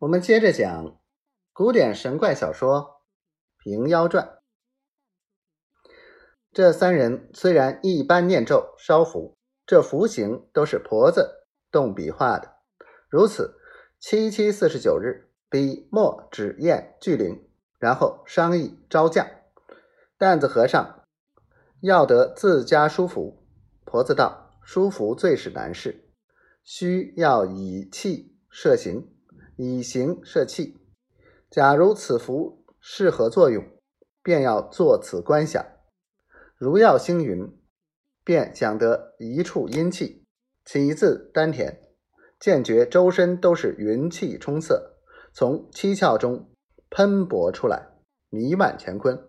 我们接着讲古典神怪小说《平妖传》。这三人虽然一般念咒烧符，这符形都是婆子动笔画的。如此七七四十九日，笔墨纸砚俱灵，然后商议招匠。担子和尚要得自家书符，婆子道：书符最是难事。需要以气摄形，以形摄气。假如此符适合作用，便要作此观想。如要星云，便想得一处阴气，起自丹田，见觉周身都是云气冲塞，从七窍中喷薄出来，弥漫乾坤。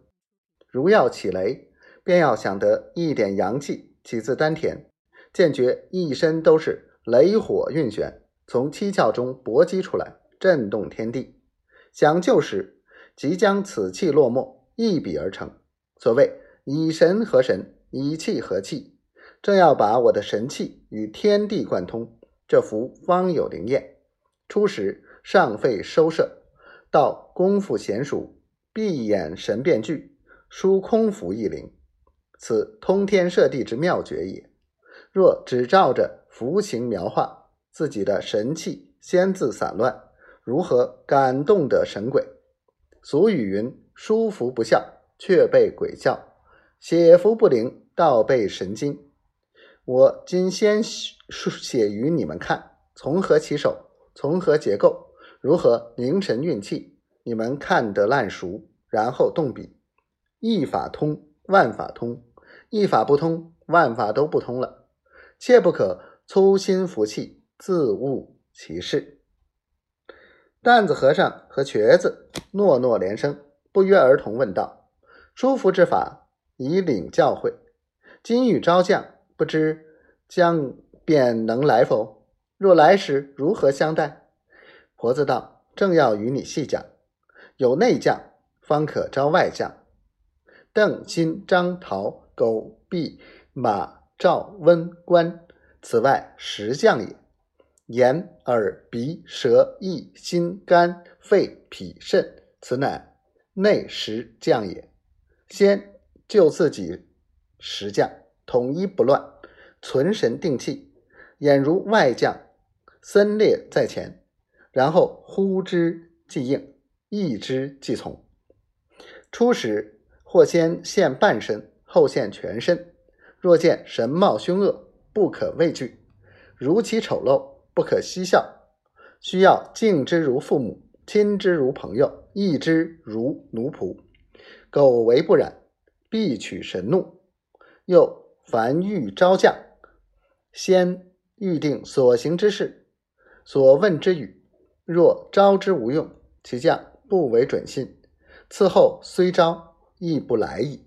如要起雷，便要想得一点阳气起自丹田，见觉一身都是。雷火运旋，从七窍中搏击出来，震动天地。想救时，即将此气落没，一笔而成。所谓以神合神，以气合气，正要把我的神气与天地贯通，这符方有灵验。初时尚费收摄，到功夫娴熟，闭眼神便聚，书空符一灵，此通天摄地之妙诀也。若只照着符形描画，自己的神气先自散乱，如何感动得神鬼？俗语云：“书符不效，却被鬼笑；写符不灵，倒被神惊。”我今先书写于你们看，从何起手？从何结构？如何凝神运气？你们看得烂熟，然后动笔。一法通，万法通；一法不通，万法都不通了。切不可粗心服气，自误其事。担子和尚和瘸子诺诺连声，不约而同问道：“书符之法，以领教诲。今欲招将，不知将便能来否？若来时，如何相待？”婆子道：“正要与你细讲。有内将，方可招外将。邓、辛、张、陶、狗、毕、马。”赵温关，此外十将也。眼耳鼻舌意心肝肺脾肾，此乃内十将也。先就自己十将，统一不乱，存神定气，俨如外将，森列在前，然后呼之即应，意之即从。初时或先现半身，后现全身。若见神貌凶恶，不可畏惧；如其丑陋，不可嬉笑。需要敬之如父母，亲之如朋友，义之如奴仆。苟为不染，必取神怒。又凡欲招将，先预定所行之事，所问之语。若招之无用，其将不为准信，此后虽招，亦不来矣。